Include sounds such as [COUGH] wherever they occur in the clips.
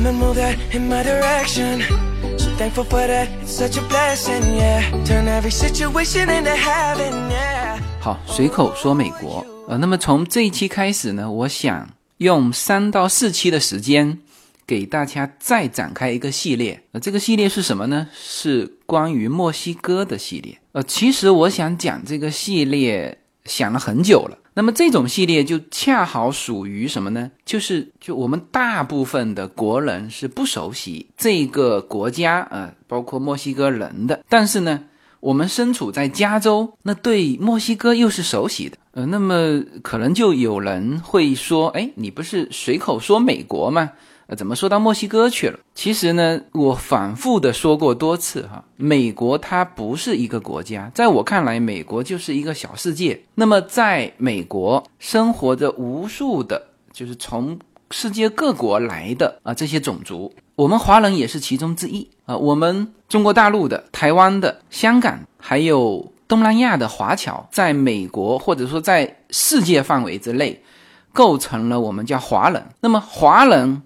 come and move that in my direction. So thankful for that, it's such a blessing, yeah. Turn every situation into heaven, yeah. 好，随口说美国。呃，那么从这一期开始呢，我想用三到四期的时间，给大家再展开一个系列。呃，这个系列是什么呢？是关于墨西哥的系列。呃，其实我想讲这个系列，想了很久了。那么这种系列就恰好属于什么呢？就是就我们大部分的国人是不熟悉这个国家啊，包括墨西哥人的。但是呢，我们身处在加州，那对墨西哥又是熟悉的。呃，那么可能就有人会说，哎，你不是随口说美国吗？呃，怎么说到墨西哥去了？其实呢，我反复的说过多次哈，美国它不是一个国家，在我看来，美国就是一个小世界。那么，在美国生活着无数的，就是从世界各国来的啊这些种族，我们华人也是其中之一啊。我们中国大陆的、台湾的、香港，还有东南亚的华侨，在美国或者说在世界范围之内，构成了我们叫华人。那么，华人。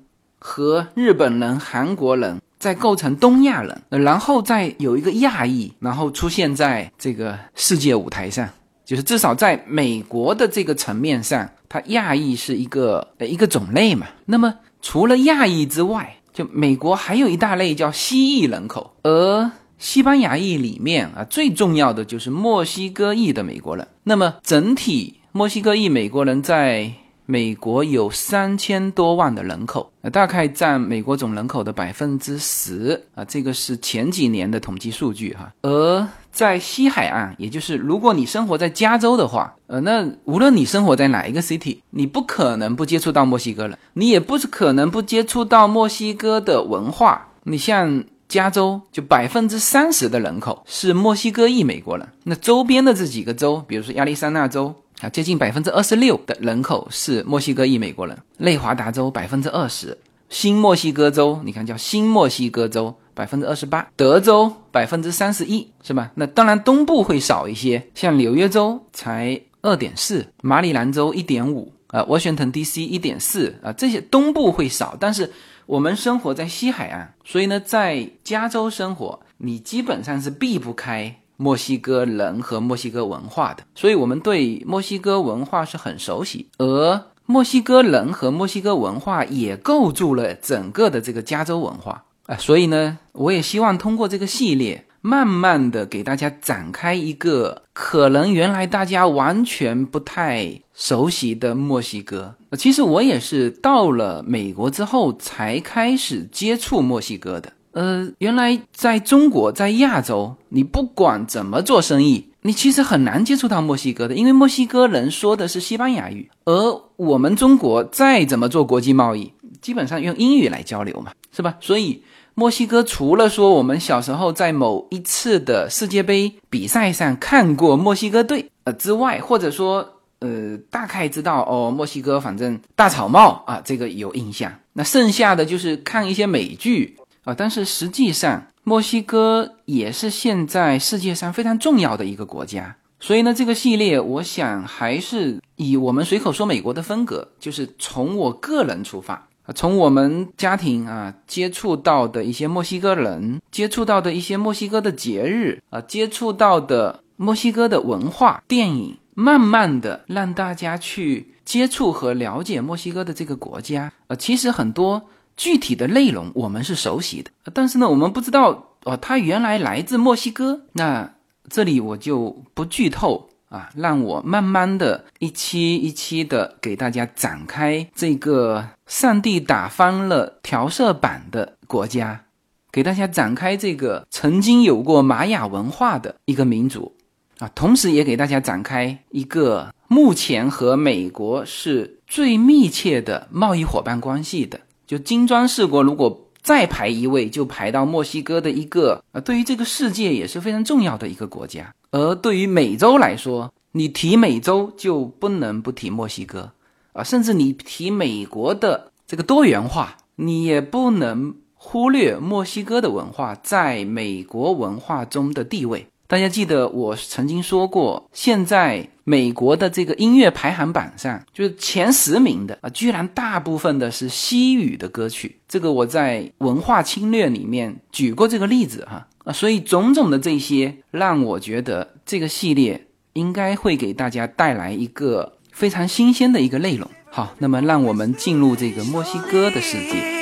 和日本人、韩国人在构成东亚人，然后再有一个亚裔，然后出现在这个世界舞台上，就是至少在美国的这个层面上，它亚裔是一个呃一个种类嘛。那么除了亚裔之外，就美国还有一大类叫西裔人口，而西班牙裔里面啊最重要的就是墨西哥裔的美国人。那么整体墨西哥裔美国人在。美国有三千多万的人口，大概占美国总人口的百分之十啊，这个是前几年的统计数据哈。而在西海岸，也就是如果你生活在加州的话，呃，那无论你生活在哪一个 city，你不可能不接触到墨西哥人，你也不可能不接触到墨西哥的文化。你像加州，就百分之三十的人口是墨西哥裔美国人，那周边的这几个州，比如说亚利桑那州。啊，接近百分之二十六的人口是墨西哥裔美国人，内华达州百分之二十，新墨西哥州你看叫新墨西哥州百分之二十八，德州百分之三十一，是吧？那当然东部会少一些，像纽约州才二点四，马里兰州一点五，啊，沃逊腾 D.C. 一点四，啊，这些东部会少，但是我们生活在西海岸，所以呢，在加州生活，你基本上是避不开。墨西哥人和墨西哥文化的，所以我们对墨西哥文化是很熟悉，而墨西哥人和墨西哥文化也构筑了整个的这个加州文化啊，所以呢，我也希望通过这个系列，慢慢的给大家展开一个可能原来大家完全不太熟悉的墨西哥。其实我也是到了美国之后才开始接触墨西哥的。呃，原来在中国，在亚洲，你不管怎么做生意，你其实很难接触到墨西哥的，因为墨西哥人说的是西班牙语，而我们中国再怎么做国际贸易，基本上用英语来交流嘛，是吧？所以墨西哥除了说我们小时候在某一次的世界杯比赛上看过墨西哥队呃之外，或者说呃大概知道哦，墨西哥反正大草帽啊，这个有印象，那剩下的就是看一些美剧。啊，但是实际上，墨西哥也是现在世界上非常重要的一个国家。所以呢，这个系列我想还是以我们随口说美国的风格，就是从我个人出发，从我们家庭啊接触到的一些墨西哥人，接触到的一些墨西哥的节日啊，接触到的墨西哥的文化、电影，慢慢的让大家去接触和了解墨西哥的这个国家。呃，其实很多。具体的内容我们是熟悉的，但是呢，我们不知道哦，他原来来自墨西哥。那这里我就不剧透啊，让我慢慢的一期一期的给大家展开这个上帝打翻了调色板的国家，给大家展开这个曾经有过玛雅文化的一个民族啊，同时也给大家展开一个目前和美国是最密切的贸易伙伴关系的。就金砖四国，如果再排一位，就排到墨西哥的一个啊，对于这个世界也是非常重要的一个国家。而对于美洲来说，你提美洲就不能不提墨西哥啊，甚至你提美国的这个多元化，你也不能忽略墨西哥的文化在美国文化中的地位。大家记得我曾经说过，现在美国的这个音乐排行榜上，就是前十名的啊，居然大部分的是西语的歌曲。这个我在文化侵略里面举过这个例子哈啊，所以种种的这些让我觉得这个系列应该会给大家带来一个非常新鲜的一个内容。好，那么让我们进入这个墨西哥的世界。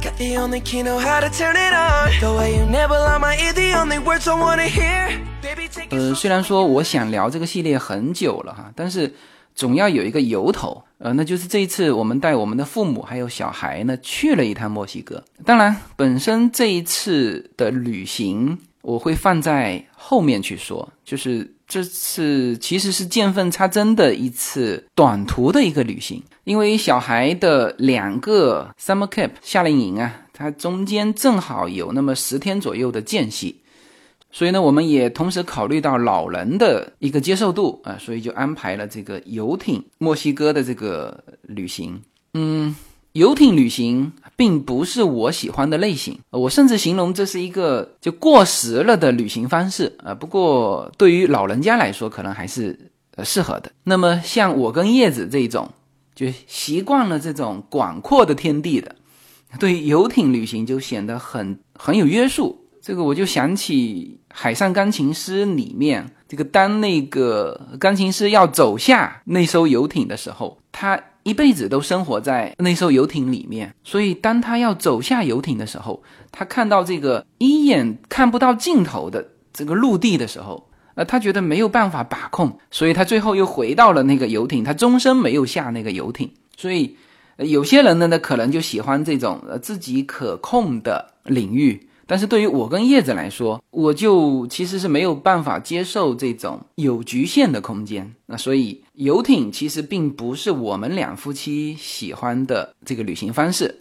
Got the only key, know how to turn it on. The way you never lie my ear, the only words I wanna hear. 呃，虽然说我想聊这个系列很久了哈，但是总要有一个由头，呃，那就是这一次我们带我们的父母还有小孩呢去了一趟墨西哥。当然，本身这一次的旅行我会放在后面去说，就是这次其实是见缝插针的一次短途的一个旅行。因为小孩的两个 summer camp 夏令营啊，它中间正好有那么十天左右的间隙，所以呢，我们也同时考虑到老人的一个接受度啊，所以就安排了这个游艇墨西哥的这个旅行。嗯，游艇旅行并不是我喜欢的类型，我甚至形容这是一个就过时了的旅行方式啊。不过对于老人家来说，可能还是呃适合的。那么像我跟叶子这种。就习惯了这种广阔的天地的，对游艇旅行就显得很很有约束。这个我就想起《海上钢琴师》里面，这个当那个钢琴师要走下那艘游艇的时候，他一辈子都生活在那艘游艇里面，所以当他要走下游艇的时候，他看到这个一眼看不到尽头的这个陆地的时候。呃，他觉得没有办法把控，所以他最后又回到了那个游艇，他终身没有下那个游艇。所以，有些人呢，呢可能就喜欢这种呃自己可控的领域。但是对于我跟叶子来说，我就其实是没有办法接受这种有局限的空间。那所以游艇其实并不是我们两夫妻喜欢的这个旅行方式。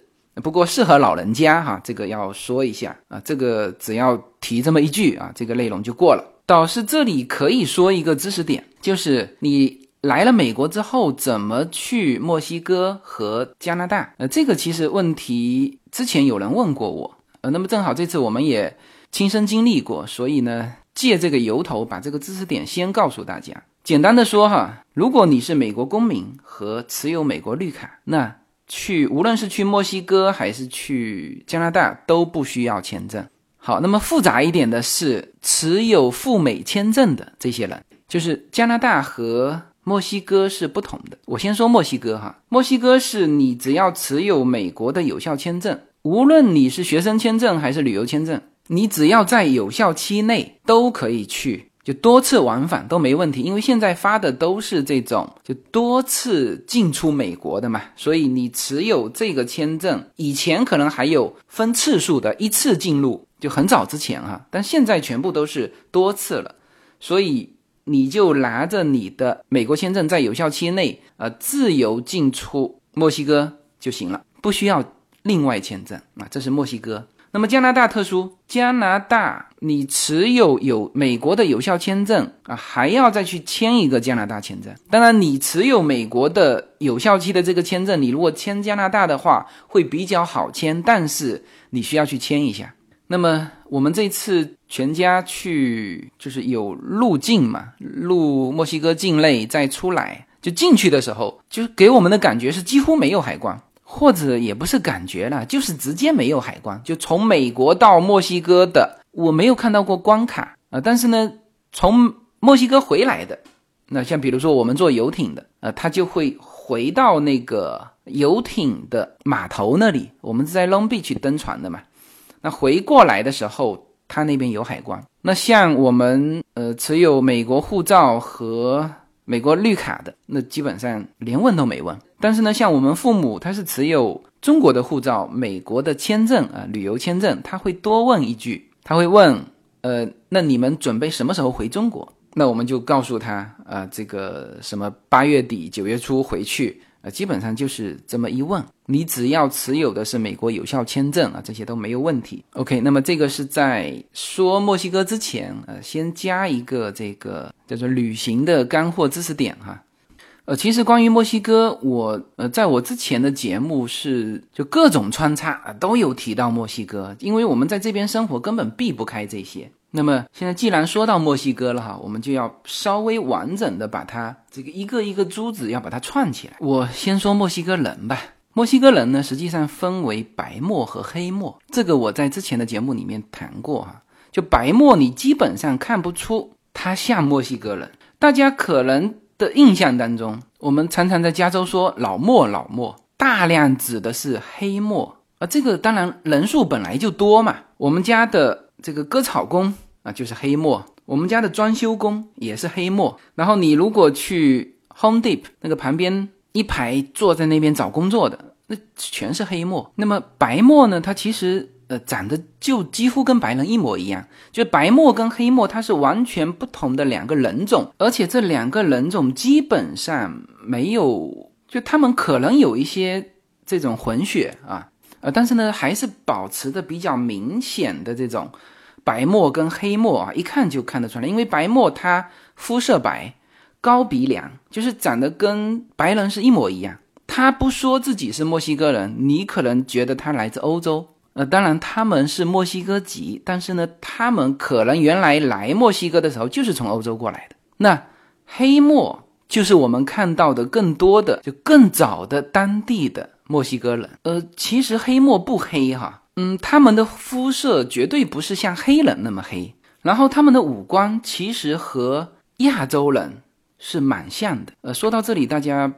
不过适合老人家哈，这个要说一下啊，这个只要提这么一句啊，这个内容就过了。导师这里可以说一个知识点，就是你来了美国之后怎么去墨西哥和加拿大？呃，这个其实问题之前有人问过我，呃，那么正好这次我们也亲身经历过，所以呢，借这个由头把这个知识点先告诉大家。简单的说哈，如果你是美国公民和持有美国绿卡，那去无论是去墨西哥还是去加拿大都不需要签证。好，那么复杂一点的是持有赴美签证的这些人，就是加拿大和墨西哥是不同的。我先说墨西哥哈，墨西哥是你只要持有美国的有效签证，无论你是学生签证还是旅游签证，你只要在有效期内都可以去，就多次往返都没问题。因为现在发的都是这种就多次进出美国的嘛，所以你持有这个签证，以前可能还有分次数的，一次进入。就很早之前哈，但现在全部都是多次了，所以你就拿着你的美国签证，在有效期内，呃，自由进出墨西哥就行了，不需要另外签证啊。这是墨西哥。那么加拿大特殊，加拿大你持有有美国的有效签证啊，还要再去签一个加拿大签证。当然，你持有美国的有效期的这个签证，你如果签加拿大的话，会比较好签，但是你需要去签一下。那么我们这次全家去，就是有入境嘛，入墨西哥境内再出来，就进去的时候，就给我们的感觉是几乎没有海关，或者也不是感觉了，就是直接没有海关。就从美国到墨西哥的，我没有看到过关卡啊。但是呢，从墨西哥回来的，那像比如说我们坐游艇的，呃，他就会回到那个游艇的码头那里。我们是在 Long Beach 登船的嘛。那回过来的时候，他那边有海关。那像我们呃持有美国护照和美国绿卡的，那基本上连问都没问。但是呢，像我们父母他是持有中国的护照、美国的签证啊，旅游签证，他会多问一句，他会问呃，那你们准备什么时候回中国？那我们就告诉他啊，这个什么八月底九月初回去。基本上就是这么一问，你只要持有的是美国有效签证啊，这些都没有问题。OK，那么这个是在说墨西哥之前，呃，先加一个这个叫做旅行的干货知识点哈。呃，其实关于墨西哥，我呃在我之前的节目是就各种穿插啊都有提到墨西哥，因为我们在这边生活根本避不开这些。那么现在既然说到墨西哥了哈，我们就要稍微完整的把它这个一个一个珠子要把它串起来。我先说墨西哥人吧。墨西哥人呢，实际上分为白墨和黑墨，这个我在之前的节目里面谈过哈。就白墨，你基本上看不出他像墨西哥人。大家可能的印象当中，我们常常在加州说老墨老墨，大量指的是黑墨啊。这个当然人数本来就多嘛。我们家的这个割草工啊，就是黑墨；我们家的装修工也是黑墨。然后你如果去 Home Depot 那个旁边。一排坐在那边找工作的，那全是黑墨。那么白墨呢？它其实呃长得就几乎跟白人一模一样。就白墨跟黑墨，它是完全不同的两个人种，而且这两个人种基本上没有，就他们可能有一些这种混血啊，呃，但是呢，还是保持的比较明显的这种白墨跟黑墨啊，一看就看得出来，因为白墨它肤色白。高鼻梁就是长得跟白人是一模一样。他不说自己是墨西哥人，你可能觉得他来自欧洲。呃，当然他们是墨西哥籍，但是呢，他们可能原来来墨西哥的时候就是从欧洲过来的。那黑墨就是我们看到的更多的，就更早的当地的墨西哥人。呃，其实黑墨不黑哈，嗯，他们的肤色绝对不是像黑人那么黑，然后他们的五官其实和亚洲人。是蛮像的，呃，说到这里，大家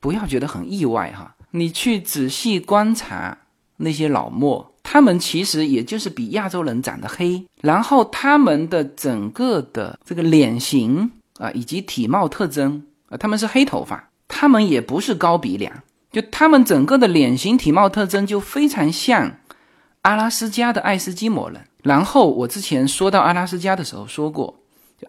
不要觉得很意外哈。你去仔细观察那些老墨，他们其实也就是比亚洲人长得黑，然后他们的整个的这个脸型啊，以及体貌特征啊，他们是黑头发，他们也不是高鼻梁，就他们整个的脸型体貌特征就非常像阿拉斯加的爱斯基摩人。然后我之前说到阿拉斯加的时候说过。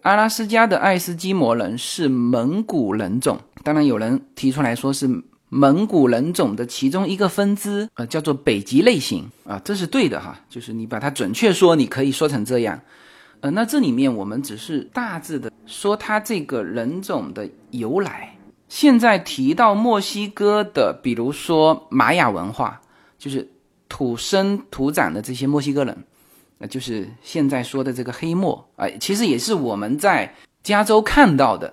阿拉斯加的爱斯基摩人是蒙古人种，当然有人提出来说是蒙古人种的其中一个分支，呃，叫做北极类型啊，这是对的哈，就是你把它准确说，你可以说成这样，呃，那这里面我们只是大致的说它这个人种的由来。现在提到墨西哥的，比如说玛雅文化，就是土生土长的这些墨西哥人。那就是现在说的这个黑墨啊，其实也是我们在加州看到的，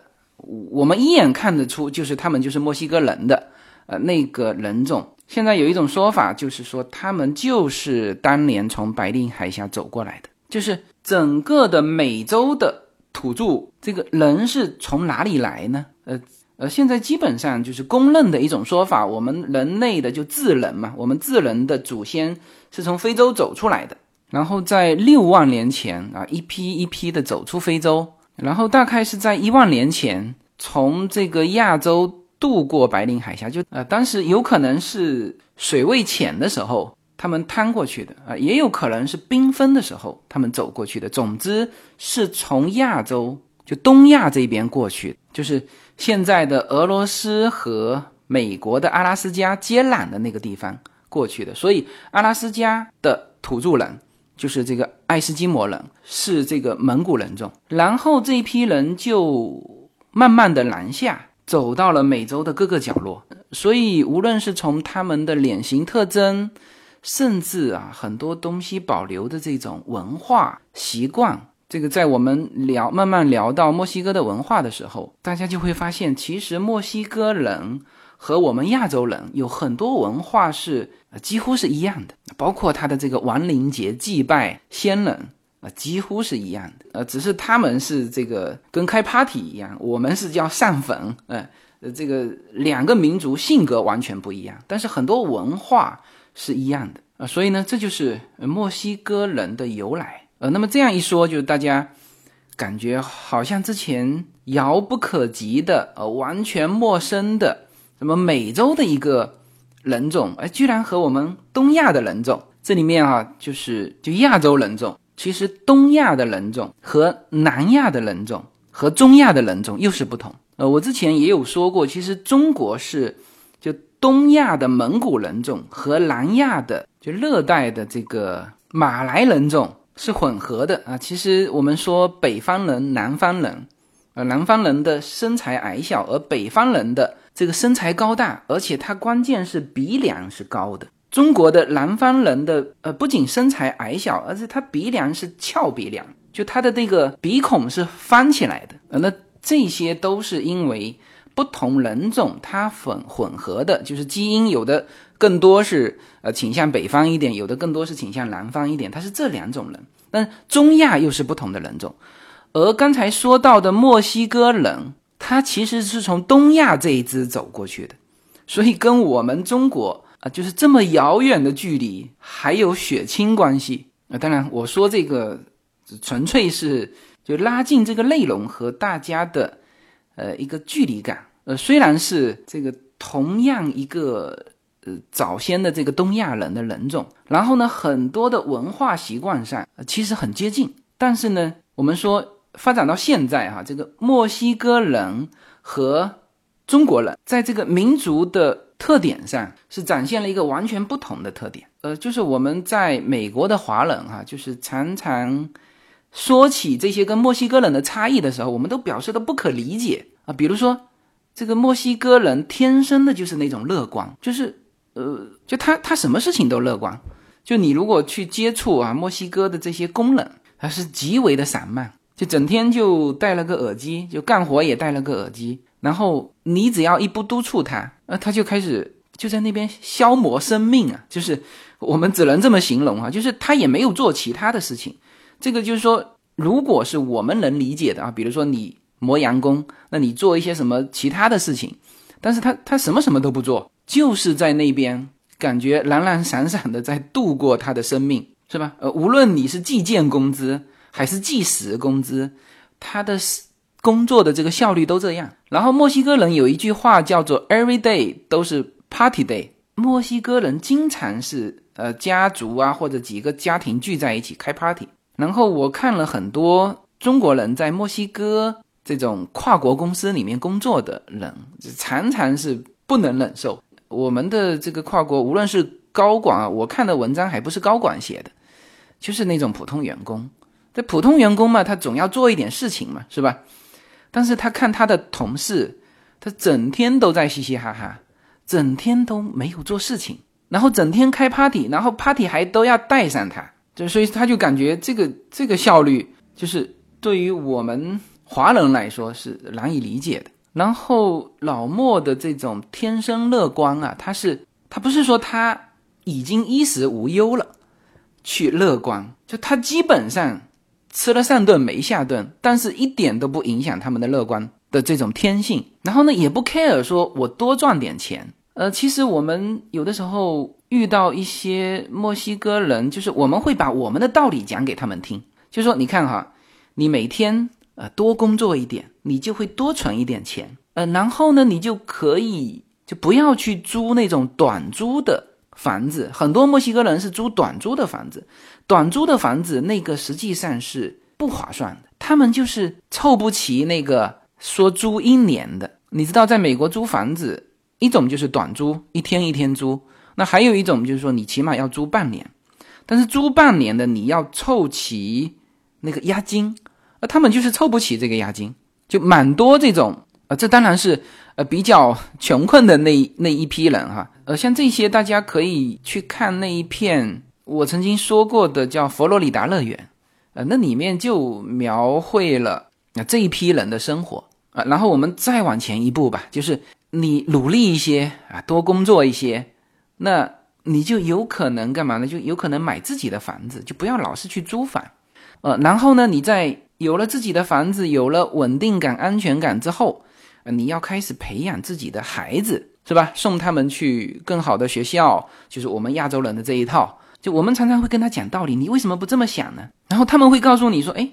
我们一眼看得出，就是他们就是墨西哥人的呃那个人种。现在有一种说法，就是说他们就是当年从白令海峡走过来的，就是整个的美洲的土著，这个人是从哪里来呢？呃呃，现在基本上就是公认的一种说法，我们人类的就智人嘛，我们智人的祖先是从非洲走出来的。然后在六万年前啊，一批一批的走出非洲，然后大概是在一万年前从这个亚洲渡过白令海峡，就呃当时有可能是水位浅的时候他们趟过去的啊，也有可能是冰封的时候他们走过去的。总之是从亚洲就东亚这边过去，就是现在的俄罗斯和美国的阿拉斯加接壤的那个地方过去的。所以阿拉斯加的土著人。就是这个爱斯基摩人是这个蒙古人种，然后这一批人就慢慢的南下，走到了美洲的各个角落。所以无论是从他们的脸型特征，甚至啊很多东西保留的这种文化习惯，这个在我们聊慢慢聊到墨西哥的文化的时候，大家就会发现，其实墨西哥人。和我们亚洲人有很多文化是几乎是一样的，包括他的这个亡灵节祭拜先人啊，几乎是一样的。呃，只是他们是这个跟开 party 一样，我们是叫上坟。呃，这个两个民族性格完全不一样，但是很多文化是一样的啊。所以呢，这就是墨西哥人的由来。呃，那么这样一说，就大家感觉好像之前遥不可及的，呃，完全陌生的。什么美洲的一个人种，哎，居然和我们东亚的人种，这里面啊，就是就亚洲人种，其实东亚的人种和南亚的人种和中亚的人种又是不同。呃，我之前也有说过，其实中国是就东亚的蒙古人种和南亚的就热带的这个马来人种是混合的啊。其实我们说北方人、南方人，呃，南方人的身材矮小，而北方人的。这个身材高大，而且他关键是鼻梁是高的。中国的南方人的呃，不仅身材矮小，而且他鼻梁是翘鼻梁，就他的那个鼻孔是翻起来的。呃，那这些都是因为不同人种它混混合的，就是基因有的更多是呃倾向北方一点，有的更多是倾向南方一点，它是这两种人。但中亚又是不同的人种，而刚才说到的墨西哥人，他其实是从东亚这一支走过去的，所以跟我们中国啊，就是这么遥远的距离，还有血亲关系啊。当然，我说这个纯粹是就拉近这个内容和大家的呃一个距离感。呃，虽然是这个同样一个呃早先的这个东亚人的人种，然后呢，很多的文化习惯上其实很接近，但是呢，我们说。发展到现在哈，这个墨西哥人和中国人在这个民族的特点上是展现了一个完全不同的特点。呃，就是我们在美国的华人哈，就是常常说起这些跟墨西哥人的差异的时候，我们都表示的不可理解啊。比如说，这个墨西哥人天生的就是那种乐观，就是呃，就他他什么事情都乐观。就你如果去接触啊，墨西哥的这些工人，他是极为的散漫。就整天就戴了个耳机，就干活也戴了个耳机，然后你只要一不督促他，呃，他就开始就在那边消磨生命啊，就是我们只能这么形容啊，就是他也没有做其他的事情。这个就是说，如果是我们能理解的啊，比如说你磨洋工，那你做一些什么其他的事情，但是他他什么什么都不做，就是在那边感觉懒懒散散的在度过他的生命，是吧？呃，无论你是计件工资。还是计时工资，他的工作的这个效率都这样。然后墨西哥人有一句话叫做 “every day 都是 party day”。墨西哥人经常是呃家族啊或者几个家庭聚在一起开 party。然后我看了很多中国人在墨西哥这种跨国公司里面工作的人，常常是不能忍受我们的这个跨国，无论是高管啊，我看的文章还不是高管写的，就是那种普通员工。这普通员工嘛，他总要做一点事情嘛，是吧？但是他看他的同事，他整天都在嘻嘻哈哈，整天都没有做事情，然后整天开 party，然后 party 还都要带上他，就所以他就感觉这个这个效率，就是对于我们华人来说是难以理解的。然后老莫的这种天生乐观啊，他是他不是说他已经衣食无忧了去乐观，就他基本上。吃了上顿没下顿，但是一点都不影响他们的乐观的这种天性。然后呢，也不 care 说我多赚点钱。呃，其实我们有的时候遇到一些墨西哥人，就是我们会把我们的道理讲给他们听，就说你看哈，你每天呃多工作一点，你就会多存一点钱。呃，然后呢，你就可以就不要去租那种短租的。房子很多，墨西哥人是租短租的房子，短租的房子那个实际上是不划算的，他们就是凑不齐那个说租一年的。你知道，在美国租房子，一种就是短租，一天一天租；那还有一种就是说，你起码要租半年，但是租半年的你要凑齐那个押金，呃，他们就是凑不起这个押金，就蛮多这种。呃，这当然是呃比较穷困的那那一批人哈。呃，像这些大家可以去看那一片我曾经说过的叫佛罗里达乐园，呃，那里面就描绘了啊这一批人的生活啊。然后我们再往前一步吧，就是你努力一些啊，多工作一些，那你就有可能干嘛呢？就有可能买自己的房子，就不要老是去租房。呃，然后呢，你在有了自己的房子，有了稳定感、安全感之后。你要开始培养自己的孩子，是吧？送他们去更好的学校，就是我们亚洲人的这一套。就我们常常会跟他讲道理，你为什么不这么想呢？然后他们会告诉你说：“哎，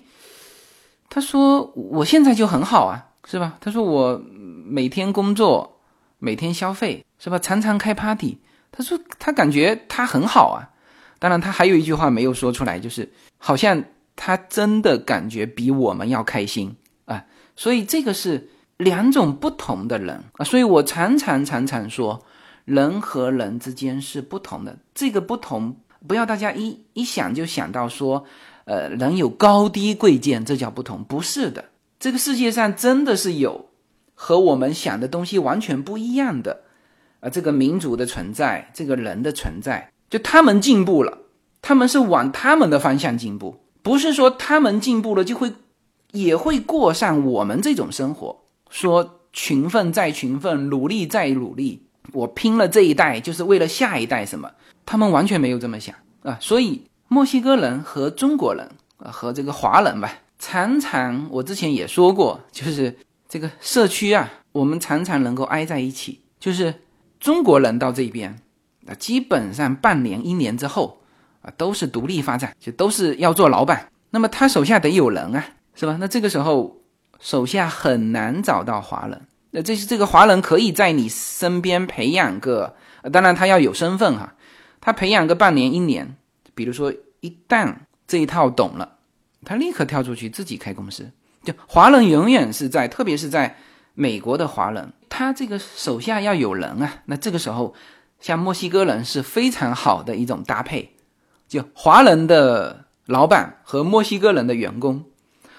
他说我现在就很好啊，是吧？他说我每天工作，每天消费，是吧？常常开 party。他说他感觉他很好啊。当然，他还有一句话没有说出来，就是好像他真的感觉比我们要开心啊。所以这个是。”两种不同的人啊，所以我常常常常说，人和人之间是不同的。这个不同，不要大家一一想就想到说，呃，人有高低贵贱，这叫不同，不是的。这个世界上真的是有和我们想的东西完全不一样的啊，这个民族的存在，这个人的存在，就他们进步了，他们是往他们的方向进步，不是说他们进步了就会也会过上我们这种生活，说勤奋再勤奋，努力再努力，我拼了这一代就是为了下一代什么？他们完全没有这么想啊！所以墨西哥人和中国人啊，和这个华人吧，常常我之前也说过，就是这个社区啊，我们常常能够挨在一起，就是中国人到这边。啊，基本上半年、一年之后，都是独立发展，就都是要做老板。那么他手下得有人啊，是吧？那这个时候手下很难找到华人。那这是这个华人可以在你身边培养个，当然他要有身份哈。他培养个半年、一年，比如说一旦这一套懂了，他立刻跳出去自己开公司。就华人永远是在，特别是在美国的华人，他这个手下要有人啊。那这个时候。像墨西哥人是非常好的一种搭配，就华人的老板和墨西哥人的员工，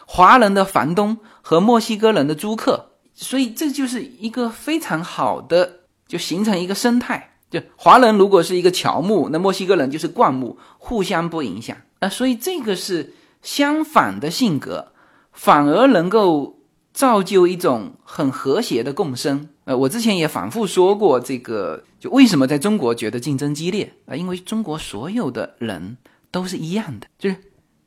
华人的房东和墨西哥人的租客，所以这就是一个非常好的，就形成一个生态。就华人如果是一个乔木，那墨西哥人就是灌木，互相不影响啊。所以这个是相反的性格，反而能够造就一种很和谐的共生。呃，我之前也反复说过，这个就为什么在中国觉得竞争激烈啊？因为中国所有的人都是一样的，就是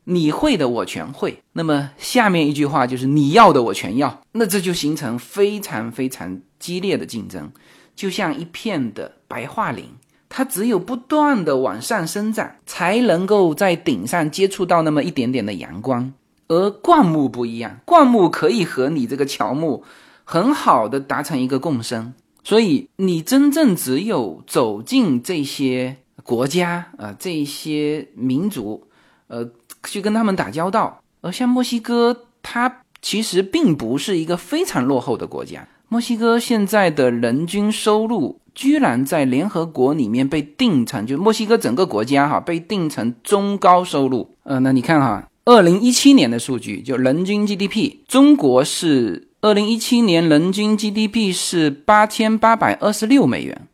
你会的我全会。那么下面一句话就是你要的我全要，那这就形成非常非常激烈的竞争，就像一片的白桦林，它只有不断的往上生长，才能够在顶上接触到那么一点点的阳光。而灌木不一样，灌木可以和你这个乔木。很好的达成一个共生，所以你真正只有走进这些国家啊，这些民族，呃，去跟他们打交道。而像墨西哥，它其实并不是一个非常落后的国家。墨西哥现在的人均收入居然在联合国里面被定成，就墨西哥整个国家哈被定成中高收入。呃，那你看哈，二零一七年的数据就人均 GDP，中国是。二零一七年人均 GDP 是八千八百二十六美元，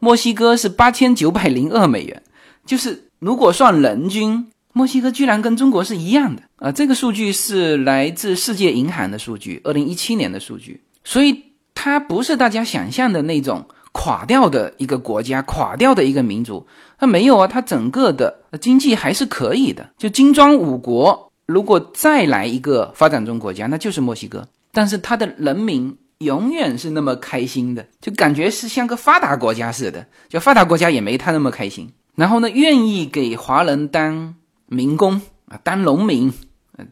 墨西哥是八千九百零二美元。就是如果算人均，墨西哥居然跟中国是一样的啊！这个数据是来自世界银行的数据，二零一七年的数据。所以它不是大家想象的那种垮掉的一个国家，垮掉的一个民族。它没有啊，它整个的经济还是可以的。就金砖五国，如果再来一个发展中国家，那就是墨西哥。但是他的人民永远是那么开心的，就感觉是像个发达国家似的。就发达国家也没他那么开心。然后呢，愿意给华人当民工啊，当农民。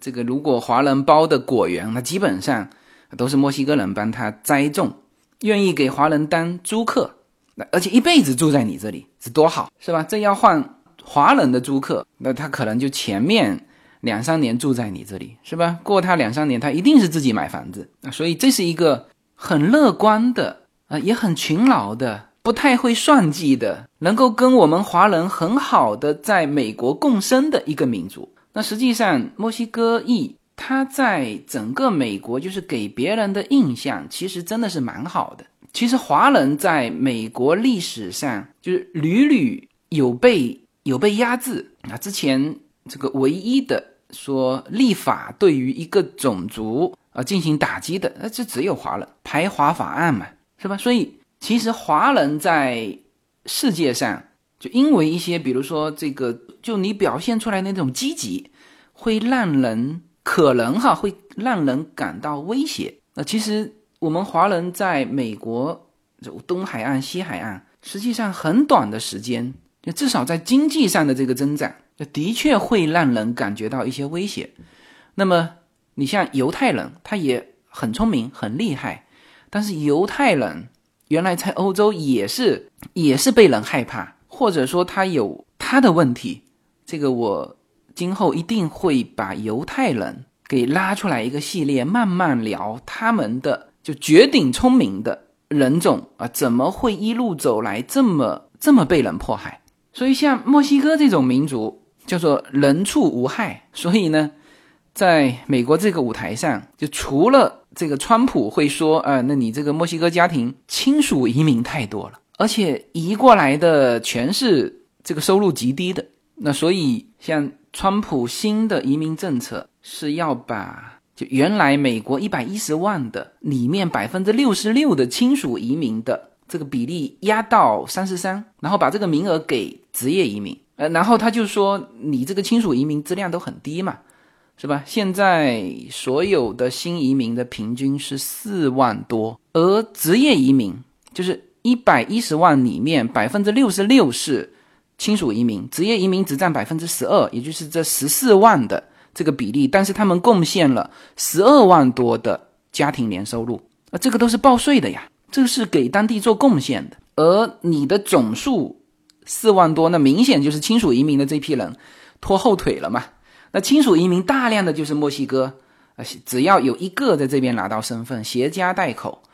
这个如果华人包的果园，那基本上都是墨西哥人帮他栽种。愿意给华人当租客，那而且一辈子住在你这里，是多好，是吧？这要换华人的租客，那他可能就前面。两三年住在你这里是吧？过他两三年，他一定是自己买房子那。所以这是一个很乐观的啊，也很勤劳的，不太会算计的，能够跟我们华人很好的在美国共生的一个民族。那实际上，墨西哥裔他在整个美国就是给别人的印象，其实真的是蛮好的。其实华人在美国历史上就是屡屡有被有被压制啊。之前这个唯一的。说立法对于一个种族啊进行打击的，那这只有华人排华法案嘛，是吧？所以其实华人在世界上，就因为一些，比如说这个，就你表现出来那种积极，会让人可能哈会让人感到威胁。那其实我们华人在美国东海岸、西海岸，实际上很短的时间，就至少在经济上的这个增长。的确会让人感觉到一些威胁。那么，你像犹太人，他也很聪明、很厉害，但是犹太人原来在欧洲也是也是被人害怕，或者说他有他的问题。这个我今后一定会把犹太人给拉出来一个系列，慢慢聊他们的就绝顶聪明的人种啊，怎么会一路走来这么这么被人迫害？所以，像墨西哥这种民族。叫做人畜无害，所以呢，在美国这个舞台上，就除了这个川普会说啊，那你这个墨西哥家庭亲属移民太多了，而且移过来的全是这个收入极低的，那所以像川普新的移民政策是要把就原来美国一百一十万的里面百分之六十六的亲属移民的这个比例压到三十三，然后把这个名额给职业移民。呃，然后他就说你这个亲属移民质量都很低嘛，是吧？现在所有的新移民的平均是四万多，而职业移民就是一百一十万里面百分之六十六是。亲属移民、职业移民只占百分之十二，也就是这十四万的这个比例，但是他们贡献了十二万多的家庭年收入，啊，这个都是报税的呀，这个是给当地做贡献的。而你的总数四万多，那明显就是亲属移民的这批人拖后腿了嘛？那亲属移民大量的就是墨西哥，啊，只要有一个在这边拿到身份，携家带口，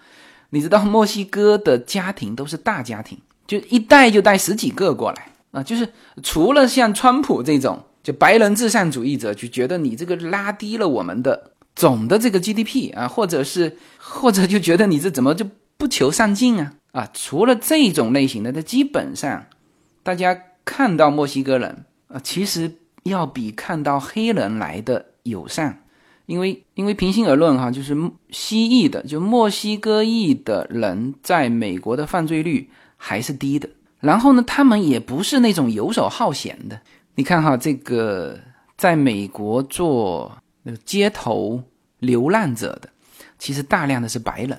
你知道墨西哥的家庭都是大家庭，就一带就带十几个过来。啊，就是除了像川普这种就白人至上主义者，就觉得你这个拉低了我们的总的这个 GDP 啊，或者是或者就觉得你这怎么就不求上进啊啊！除了这种类型的，那基本上大家看到墨西哥人啊，其实要比看到黑人来的友善，因为因为平心而论哈，就是西裔的就墨西哥裔的人在美国的犯罪率还是低的。然后呢，他们也不是那种游手好闲的。你看哈，这个在美国做街头流浪者的，其实大量的是白人。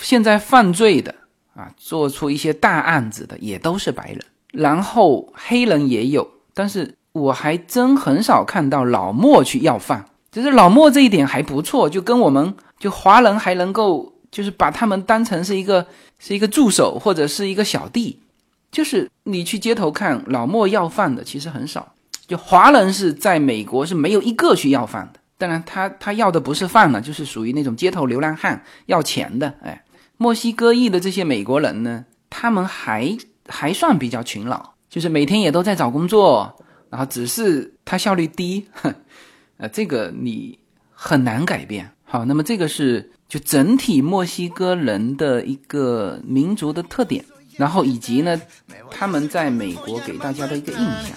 现在犯罪的啊，做出一些大案子的也都是白人。然后黑人也有，但是我还真很少看到老莫去要饭。就是老莫这一点还不错，就跟我们就华人还能够就是把他们当成是一个是一个助手或者是一个小弟。就是你去街头看老莫要饭的，其实很少。就华人是在美国是没有一个去要饭的。当然，他他要的不是饭呢，就是属于那种街头流浪汉要钱的。哎，墨西哥裔的这些美国人呢，他们还还算比较勤劳，就是每天也都在找工作，然后只是他效率低。[LAUGHS] 呃，这个你很难改变。好，那么这个是就整体墨西哥人的一个民族的特点。然后以及呢，他们在美国给大家的一个印象。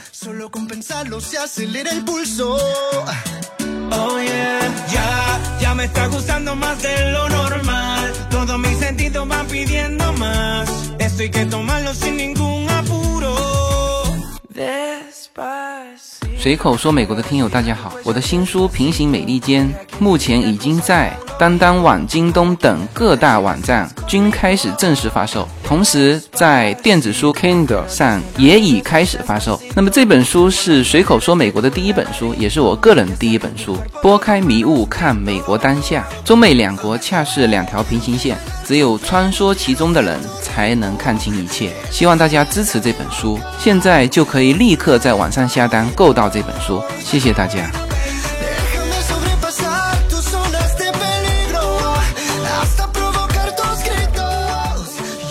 随口说美国的听友大家好，我的新书《平行美利坚》目前已经在当当网、京东等各大网站均开始正式发售，同时在电子书 Kindle 上也已开始发售。那么这本书是随口说美国的第一本书，也是我个人第一本书。拨开迷雾看美国当下，中美两国恰是两条平行线，只有穿梭其中的人才能看清一切。希望大家支持这本书，现在就可以立刻在网上下单购到。这本书，谢谢大家。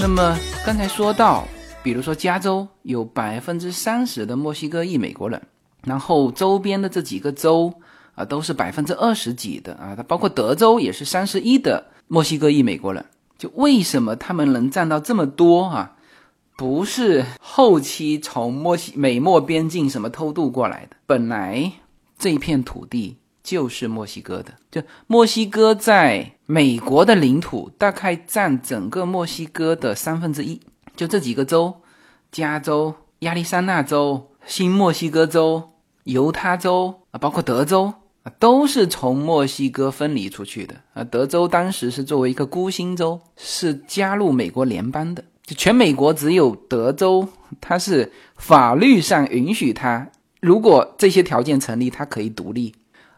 那么刚才说到，比如说加州有百分之三十的墨西哥裔美国人，然后周边的这几个州啊都是百分之二十几的啊，它包括德州也是三十一的墨西哥裔美国人。就为什么他们能占到这么多啊？不是后期从墨西美墨边境什么偷渡过来的，本来这片土地就是墨西哥的。就墨西哥在美国的领土大概占整个墨西哥的三分之一，就这几个州：加州、亚利桑那州、新墨西哥州、犹他州啊，包括德州啊，都是从墨西哥分离出去的啊。德州当时是作为一个孤星州，是加入美国联邦的。就全美国只有德州，它是法律上允许它，如果这些条件成立，它可以独立。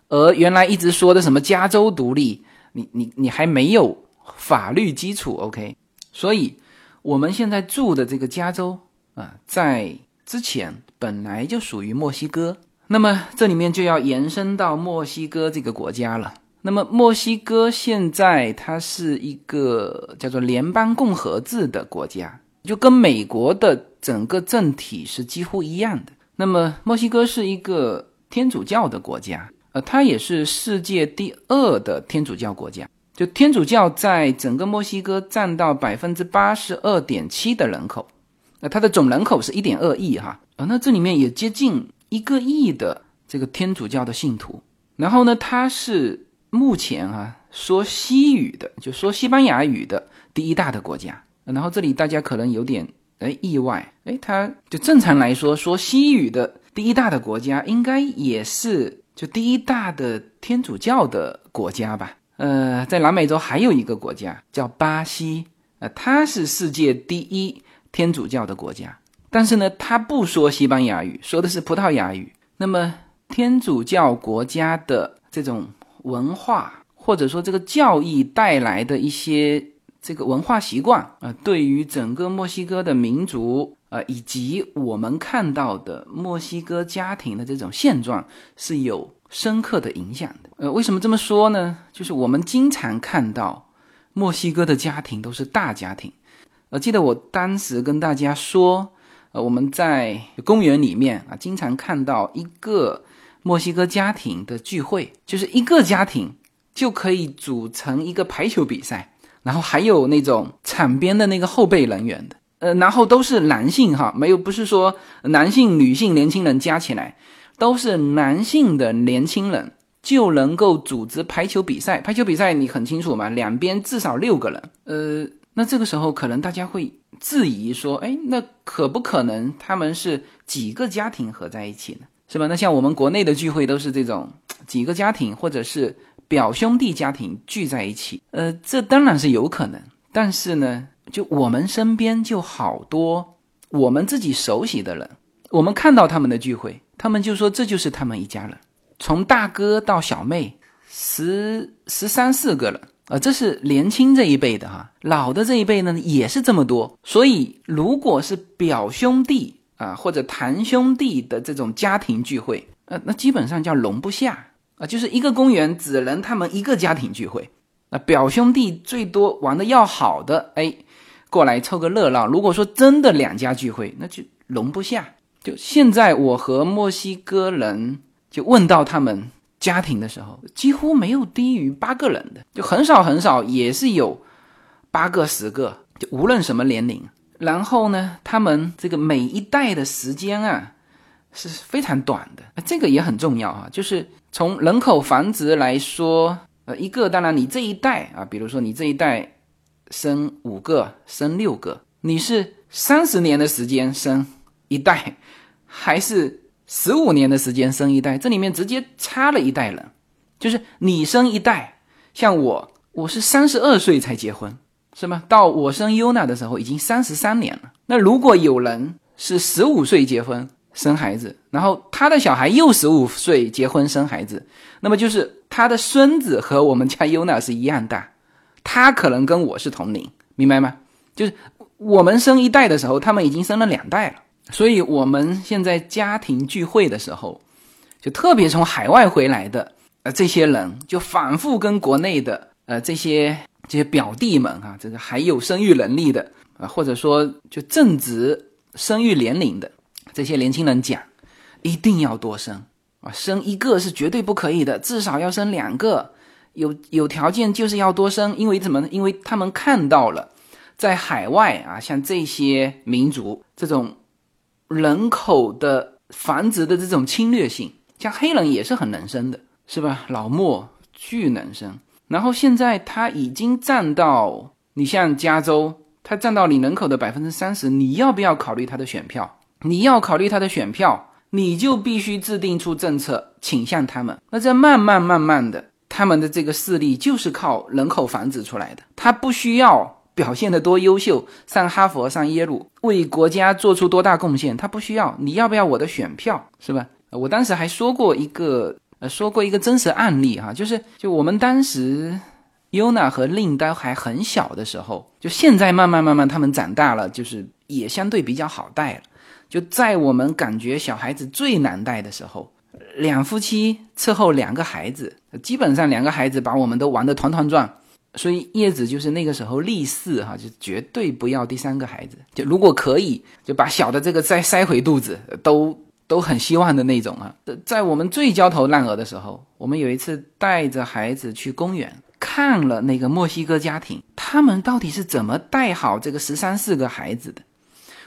而原来一直说的什么加州独立，你你你还没有法律基础，OK？所以我们现在住的这个加州啊，在之前本来就属于墨西哥，那么这里面就要延伸到墨西哥这个国家了。那么墨西哥现在它是一个叫做联邦共和制的国家，就跟美国的整个政体是几乎一样的。那么墨西哥是一个天主教的国家，呃，它也是世界第二的天主教国家。就天主教在整个墨西哥占到百分之八十二点七的人口，那它的总人口是一点二亿哈，呃，那这里面也接近一个亿的这个天主教的信徒。然后呢，它是目前啊说西语的，就说西班牙语的第一大的国家。然后这里大家可能有点哎意外，哎，他就正常来说说西语的第一大的国家，应该也是就第一大的天主教的国家吧？呃，在南美洲还有一个国家叫巴西，呃，它是世界第一天主教的国家，但是呢，他不说西班牙语，说的是葡萄牙语。那么。天主教国家的这种文化，或者说这个教义带来的一些这个文化习惯啊，对于整个墨西哥的民族啊，以及我们看到的墨西哥家庭的这种现状是有深刻的影响的。呃，为什么这么说呢？就是我们经常看到墨西哥的家庭都是大家庭。呃，记得我当时跟大家说，呃，我们在公园里面啊，经常看到一个。墨西哥家庭的聚会，就是一个家庭就可以组成一个排球比赛，然后还有那种场边的那个后备人员的，呃，然后都是男性哈，没有不是说男性、女性、年轻人加起来都是男性的年轻人就能够组织排球比赛。排球比赛你很清楚嘛，两边至少六个人，呃，那这个时候可能大家会质疑说，哎，那可不可能他们是几个家庭合在一起呢？是吧？那像我们国内的聚会都是这种 [TSK] 几个家庭或者是表兄弟家庭聚在一起，呃，这当然是有可能。但是呢，就我们身边就好多我们自己熟悉的人，我们看到他们的聚会，他们就说这就是他们一家人，从大哥到小妹，十十三四个人啊，这是年轻这一辈的哈，老的这一辈呢也是这么多。所以如果是表兄弟。啊，或者堂兄弟的这种家庭聚会，呃，那基本上叫容不下啊，就是一个公园只能他们一个家庭聚会，那表兄弟最多玩的要好的，哎，过来凑个热闹。如果说真的两家聚会，那就容不下。就现在我和墨西哥人就问到他们家庭的时候，几乎没有低于八个人的，就很少很少，也是有八个十个，就无论什么年龄。然后呢，他们这个每一代的时间啊是非常短的，这个也很重要啊。就是从人口繁殖来说，呃，一个当然你这一代啊，比如说你这一代生五个、生六个，你是三十年的时间生一代，还是十五年的时间生一代？这里面直接差了一代人，就是你生一代，像我，我是三十二岁才结婚。是吗？到我生优娜的时候已经三十三年了。那如果有人是十五岁结婚生孩子，然后他的小孩又十五岁结婚生孩子，那么就是他的孙子和我们家优娜是一样大，他可能跟我是同龄，明白吗？就是我们生一代的时候，他们已经生了两代了。所以我们现在家庭聚会的时候，就特别从海外回来的呃这些人，就反复跟国内的呃这些。这些表弟们啊，这个还有生育能力的啊，或者说就正值生育年龄的这些年轻人讲，一定要多生啊，生一个是绝对不可以的，至少要生两个，有有条件就是要多生，因为怎么呢？因为他们看到了在海外啊，像这些民族这种人口的繁殖的这种侵略性，像黑人也是很能生的，是吧？老莫巨能生。然后现在它已经占到你像加州，它占到你人口的百分之三十，你要不要考虑它的选票？你要考虑它的选票，你就必须制定出政策倾向他们。那这慢慢慢慢的，他们的这个势力就是靠人口繁殖出来的。他不需要表现的多优秀，上哈佛、上耶鲁，为国家做出多大贡献，他不需要。你要不要我的选票？是吧？我当时还说过一个。说过一个真实案例哈，就是就我们当时优娜和令都还很小的时候，就现在慢慢慢慢他们长大了，就是也相对比较好带了。就在我们感觉小孩子最难带的时候，两夫妻伺候两个孩子，基本上两个孩子把我们都玩得团团转。所以叶子就是那个时候立誓哈，就绝对不要第三个孩子。就如果可以，就把小的这个再塞回肚子都。都很希望的那种啊，在我们最焦头烂额的时候，我们有一次带着孩子去公园看了那个墨西哥家庭，他们到底是怎么带好这个十三四个孩子的？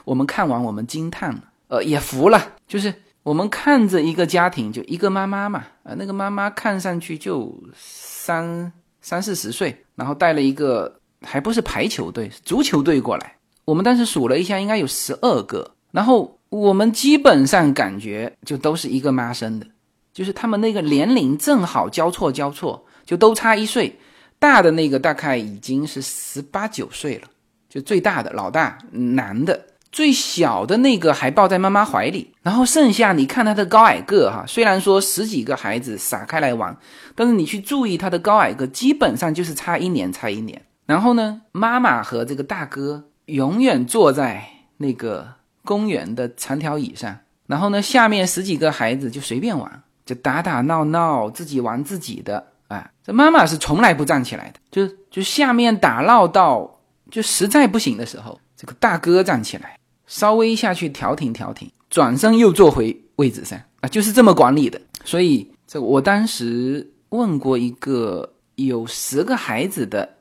我们看完，我们惊叹了，呃，也服了。就是我们看着一个家庭，就一个妈妈嘛，呃，那个妈妈看上去就三三四十岁，然后带了一个还不是排球队，足球队过来。我们当时数了一下，应该有十二个。然后我们基本上感觉就都是一个妈生的，就是他们那个年龄正好交错交错，就都差一岁。大的那个大概已经是十八九岁了，就最大的老大男的，最小的那个还抱在妈妈怀里。然后剩下你看他的高矮个哈，虽然说十几个孩子撒开来玩，但是你去注意他的高矮个，基本上就是差一年差一年。然后呢，妈妈和这个大哥永远坐在那个公园的长条椅上，然后呢，下面十几个孩子就随便玩，就打打闹闹，自己玩自己的。啊，这妈妈是从来不站起来的，就就下面打闹到就实在不行的时候，这个大哥站起来，稍微下去调停调停，转身又坐回位置上啊，就是这么管理的。所以这我当时问过一个有十个孩子的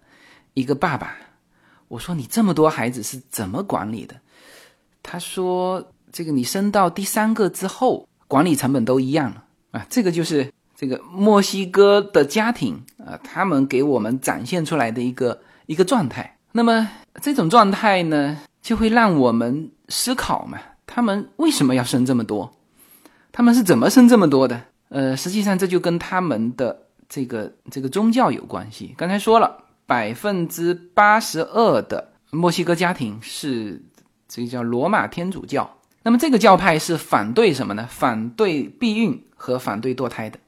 一个爸爸，我说你这么多孩子是怎么管理的？他说这个你生到第三个之后，管理成本都一样了啊，这个就是。这个墨西哥的家庭啊，他们给我们展现出来的一个一个状态。那么这种状态呢，就会让我们思考嘛，他们为什么要生这么多？他们是怎么生这么多的？呃，实际上这就跟他们的这个这个宗教有关系。刚才说了，百分之八十二的墨西哥家庭是这个叫罗马天主教。那么这个教派是反对什么呢？反对避孕和反对堕胎的。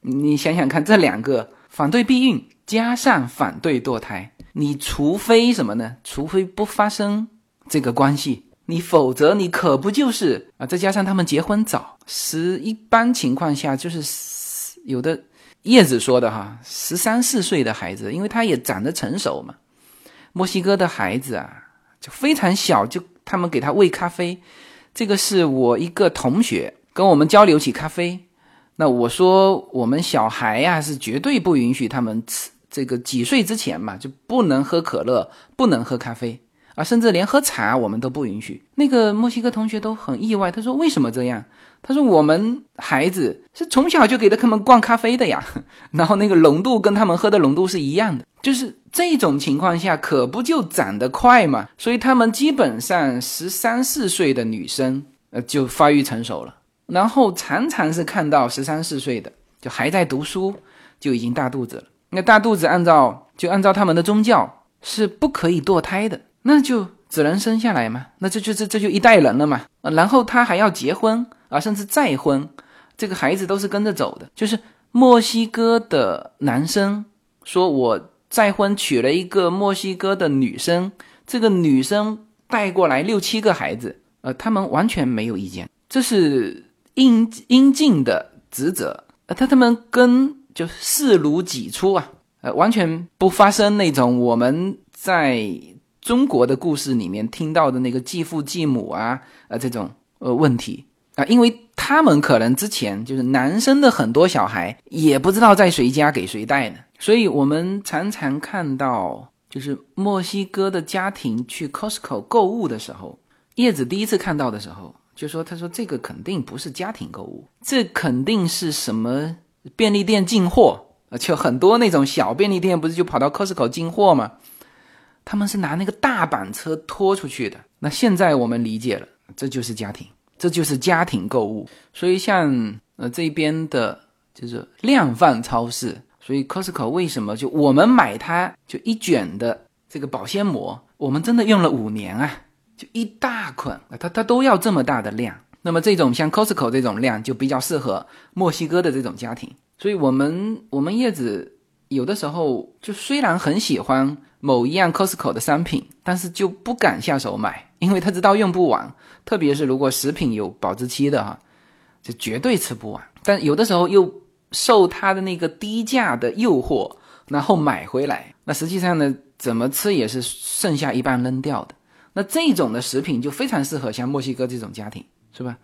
你想想看，这两个反对避孕加上反对堕胎，你除非什么呢？除非不发生这个关系，你否则你可不就是啊？再加上他们结婚早，十一般情况下就是有的叶子说的哈，十三四岁的孩子，因为他也长得成熟嘛。墨西哥的孩子啊，就非常小，就他们给他喂咖啡，这个是我一个同学跟我们交流起咖啡。那我说，我们小孩呀是绝对不允许他们吃这个几岁之前嘛，就不能喝可乐，不能喝咖啡啊，甚至连喝茶我们都不允许。那个墨西哥同学都很意外，他说为什么这样？他说我们孩子是从小就给他们灌咖啡的呀，[LAUGHS] 然后那个浓度跟他们喝的浓度是一样的，就是这种情况下可不就长得快嘛，所以他们基本上十三四岁的女生呃就发育成熟了。然后常常是看到十三四岁的，就还在读书，就已经大肚子了。那大肚子按照就按照他们的宗教是不可以堕胎的，那就只能生下来嘛。那这就这这就一代人了嘛。然后他还要结婚啊，甚至再婚，这个孩子都是跟着走的。就是墨西哥的男生说，我再婚娶了一个墨西哥的女生，这个女生带过来六七个孩子，呃，他们完全没有意见，这是。应应尽的职责，呃，他他们跟就视如己出啊，呃，完全不发生那种我们在中国的故事里面听到的那个继父继母啊，呃，这种呃问题啊，因为他们可能之前就是男生的很多小孩也不知道在谁家给谁带呢，所以我们常常看到就是墨西哥的家庭去 Costco 购物的时候，叶子第一次看到的时候。就说他说这个肯定不是家庭购物，这肯定是什么便利店进货啊？就很多那种小便利店不是就跑到 Costco 进货吗？他们是拿那个大板车拖出去的。那现在我们理解了，这就是家庭，这就是家庭购物。所以像呃这边的就是量贩超市，所以 Costco 为什么就我们买它就一卷的这个保鲜膜，我们真的用了五年啊？就一大捆啊，它它都要这么大的量。那么这种像 Costco 这种量就比较适合墨西哥的这种家庭。所以，我们我们叶子有的时候就虽然很喜欢某一样 Costco 的商品，但是就不敢下手买，因为他知道用不完。特别是如果食品有保质期的哈，就绝对吃不完。但有的时候又受他的那个低价的诱惑，然后买回来，那实际上呢，怎么吃也是剩下一半扔掉的。那这种的食品就非常适合像墨西哥这种家庭，是吧？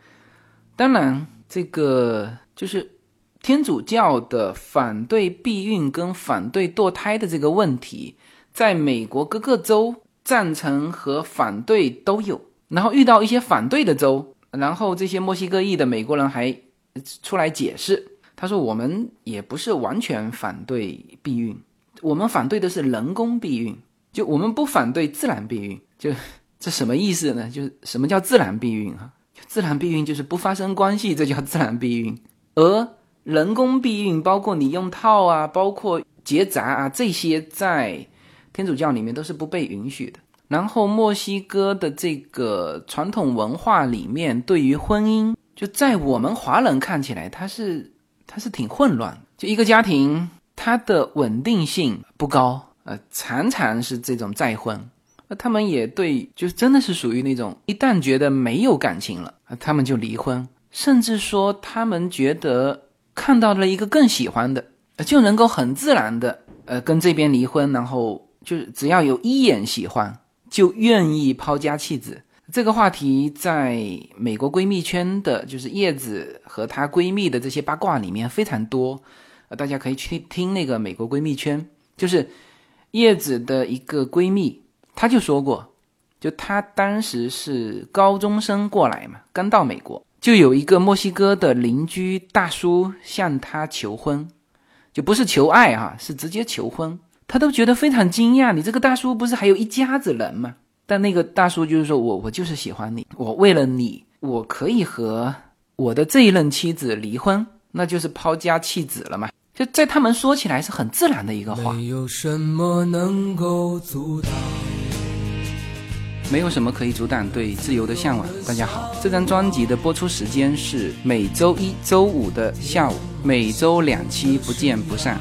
当然，这个就是天主教的反对避孕跟反对堕胎的这个问题，在美国各个州赞成和反对都有。然后遇到一些反对的州，然后这些墨西哥裔的美国人还出来解释，他说我们也不是完全反对避孕，我们反对的是人工避孕，就我们不反对自然避孕。就 [LAUGHS] 这什么意思呢？就是什么叫自然避孕啊？自然避孕就是不发生关系，这叫自然避孕。而人工避孕，包括你用套啊，包括结扎啊，这些在天主教里面都是不被允许的。然后墨西哥的这个传统文化里面，对于婚姻，就在我们华人看起来，它是它是挺混乱。就一个家庭，它的稳定性不高，呃，常常是这种再婚。那他们也对，就真的是属于那种一旦觉得没有感情了，他们就离婚，甚至说他们觉得看到了一个更喜欢的，就能够很自然的，呃，跟这边离婚，然后就是只要有一眼喜欢。就愿意抛家弃子，这个话题在美国闺蜜圈的，就是叶子和她闺蜜的这些八卦里面非常多，呃，大家可以去听那个美国闺蜜圈，就是叶子的一个闺蜜，她就说过，就她当时是高中生过来嘛，刚到美国，就有一个墨西哥的邻居大叔向她求婚，就不是求爱哈，是直接求婚。他都觉得非常惊讶，你这个大叔不是还有一家子人吗？但那个大叔就是说我我就是喜欢你，我为了你，我可以和我的这一任妻子离婚，那就是抛家弃子了嘛？就在他们说起来是很自然的一个话。没有什么能够阻挡，没有什么可以阻挡对自由的向往。大家好，这张专辑的播出时间是每周一周五的下午，每周两期，不见不散。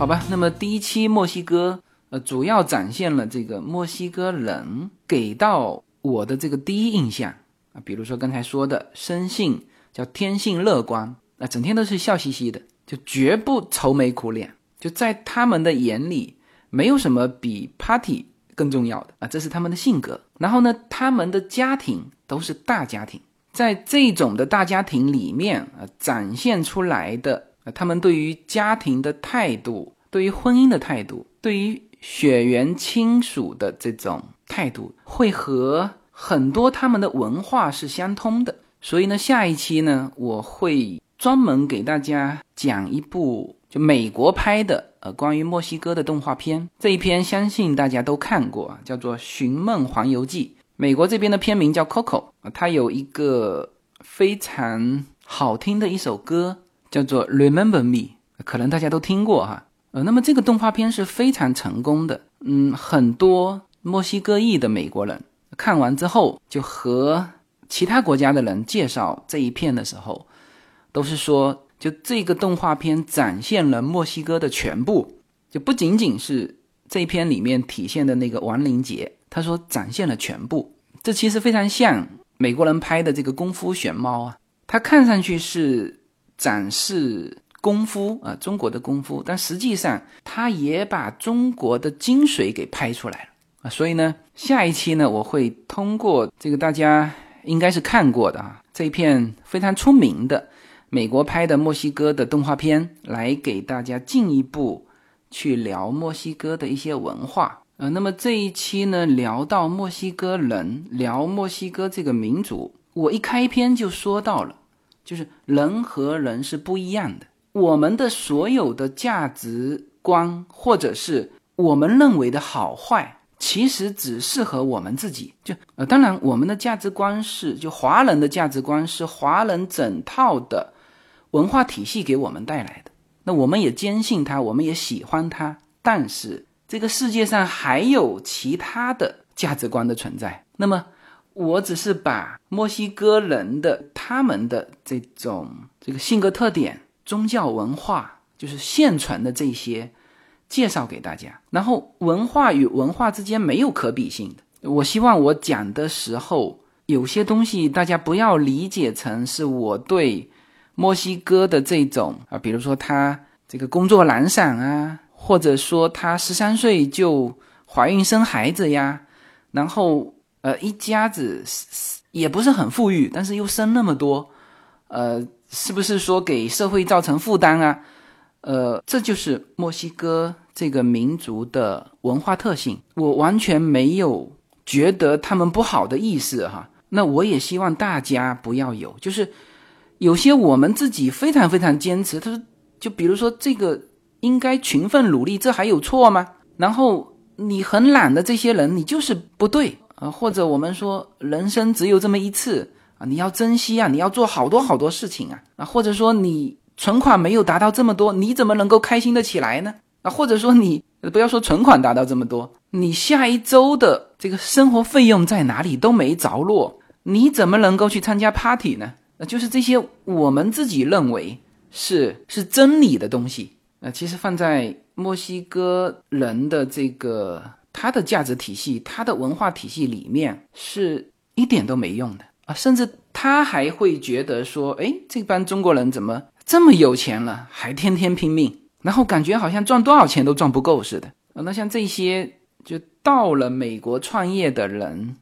好吧，那么第一期墨西哥，呃，主要展现了这个墨西哥人给到。我的这个第一印象啊，比如说刚才说的生性叫天性乐观，啊整天都是笑嘻嘻的，就绝不愁眉苦脸，就在他们的眼里，没有什么比 party 更重要的啊，这是他们的性格。然后呢，他们的家庭都是大家庭，在这种的大家庭里面啊，展现出来的，他们对于家庭的态度，对于婚姻的态度，对于血缘亲属的这种。态度会和很多他们的文化是相通的，所以呢，下一期呢，我会专门给大家讲一部就美国拍的呃关于墨西哥的动画片。这一篇相信大家都看过，叫做《寻梦环游记》。美国这边的片名叫《Coco》啊，它有一个非常好听的一首歌叫做《Remember Me》，可能大家都听过哈。呃，那么这个动画片是非常成功的，嗯，很多。墨西哥裔的美国人看完之后，就和其他国家的人介绍这一片的时候，都是说，就这个动画片展现了墨西哥的全部，就不仅仅是这一片里面体现的那个亡灵节。他说展现了全部，这其实非常像美国人拍的这个功夫熊猫啊，它看上去是展示功夫啊，中国的功夫，但实际上他也把中国的精髓给拍出来了。啊，所以呢，下一期呢，我会通过这个大家应该是看过的啊，这一片非常出名的美国拍的墨西哥的动画片，来给大家进一步去聊墨西哥的一些文化。呃，那么这一期呢，聊到墨西哥人，聊墨西哥这个民族，我一开篇就说到了，就是人和人是不一样的，我们的所有的价值观或者是我们认为的好坏。其实只适合我们自己。就呃，当然我们的价值观是，就华人的价值观是华人整套的文化体系给我们带来的。那我们也坚信它，我们也喜欢它。但是这个世界上还有其他的价值观的存在。那么我只是把墨西哥人的他们的这种这个性格特点、宗教文化，就是现存的这些。介绍给大家，然后文化与文化之间没有可比性的。我希望我讲的时候，有些东西大家不要理解成是我对墨西哥的这种啊，比如说他这个工作懒散啊，或者说他十三岁就怀孕生孩子呀，然后呃一家子也不是很富裕，但是又生那么多，呃，是不是说给社会造成负担啊？呃，这就是墨西哥这个民族的文化特性。我完全没有觉得他们不好的意思哈。那我也希望大家不要有，就是有些我们自己非常非常坚持。他说，就比如说这个应该勤奋努力，这还有错吗？然后你很懒的这些人，你就是不对啊。或者我们说人生只有这么一次啊，你要珍惜啊，你要做好多好多事情啊啊，或者说你。存款没有达到这么多，你怎么能够开心的起来呢？啊，或者说你不要说存款达到这么多，你下一周的这个生活费用在哪里都没着落，你怎么能够去参加 party 呢？那就是这些我们自己认为是是真理的东西，那其实放在墨西哥人的这个他的价值体系、他的文化体系里面是一点都没用的啊，甚至他还会觉得说，哎，这帮中国人怎么？这么有钱了，还天天拼命，然后感觉好像赚多少钱都赚不够似的。那像这些就到了美国创业的人，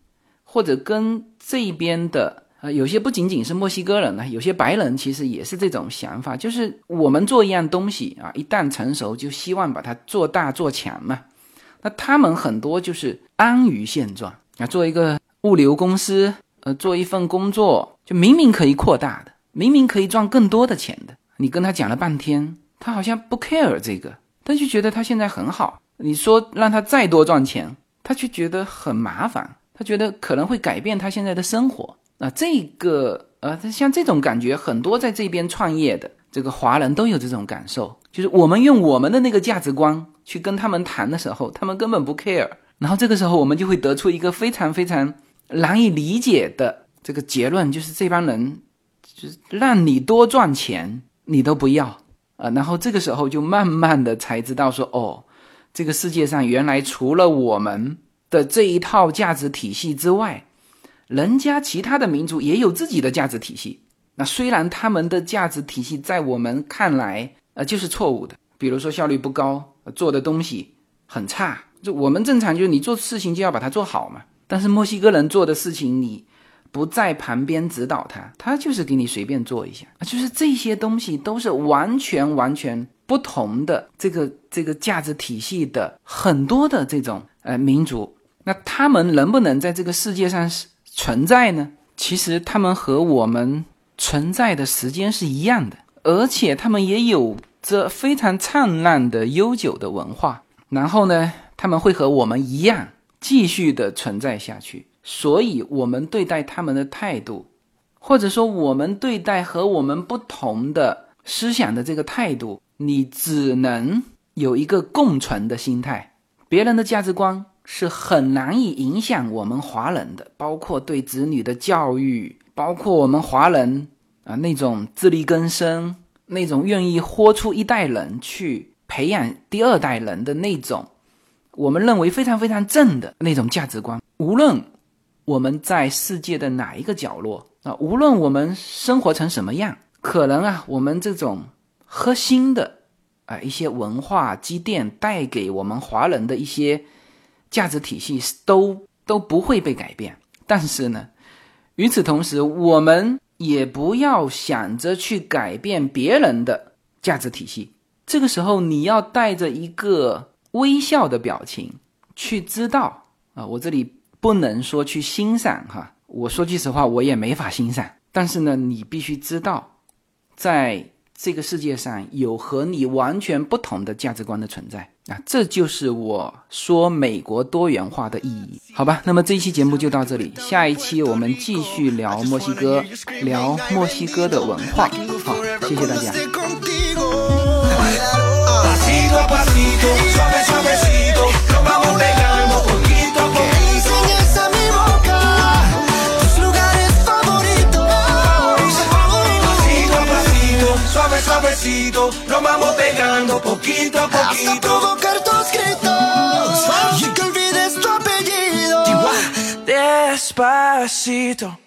或者跟这边的呃，有些不仅仅是墨西哥人呢，有些白人其实也是这种想法，就是我们做一样东西啊，一旦成熟，就希望把它做大做强嘛。那他们很多就是安于现状啊，做一个物流公司，呃，做一份工作，就明明可以扩大的。明明可以赚更多的钱的，你跟他讲了半天，他好像不 care 这个，他就觉得他现在很好。你说让他再多赚钱，他却觉得很麻烦，他觉得可能会改变他现在的生活。啊，这个呃，像这种感觉，很多在这边创业的这个华人都有这种感受，就是我们用我们的那个价值观去跟他们谈的时候，他们根本不 care。然后这个时候，我们就会得出一个非常非常难以理解的这个结论，就是这帮人。就是让你多赚钱，你都不要啊！然后这个时候就慢慢的才知道说，哦，这个世界上原来除了我们的这一套价值体系之外，人家其他的民族也有自己的价值体系。那虽然他们的价值体系在我们看来，呃，就是错误的，比如说效率不高，做的东西很差。就我们正常就是你做事情就要把它做好嘛。但是墨西哥人做的事情，你。不在旁边指导他，他就是给你随便做一下，就是这些东西都是完全完全不同的这个这个价值体系的很多的这种呃民族，那他们能不能在这个世界上存在呢？其实他们和我们存在的时间是一样的，而且他们也有这非常灿烂的悠久的文化，然后呢，他们会和我们一样继续的存在下去。所以，我们对待他们的态度，或者说我们对待和我们不同的思想的这个态度，你只能有一个共存的心态。别人的价值观是很难以影响我们华人的，包括对子女的教育，包括我们华人啊那种自力更生、那种愿意豁出一代人去培养第二代人的那种，我们认为非常非常正的那种价值观，无论。我们在世界的哪一个角落啊？无论我们生活成什么样，可能啊，我们这种核心的啊一些文化积淀带给我们华人的一些价值体系都都不会被改变。但是呢，与此同时，我们也不要想着去改变别人的价值体系。这个时候，你要带着一个微笑的表情去知道啊，我这里。不能说去欣赏哈，我说句实话，我也没法欣赏。但是呢，你必须知道，在这个世界上有和你完全不同的价值观的存在那，这就是我说美国多元化的意义，好吧？那么这一期节目就到这里，下一期我们继续聊墨西哥，聊墨西哥的文化。好，谢谢大家。Suavecito, nos vamos pegando poquito a poquito. Hasta provocar tus gritos y que olvides tu apellido. Despacito.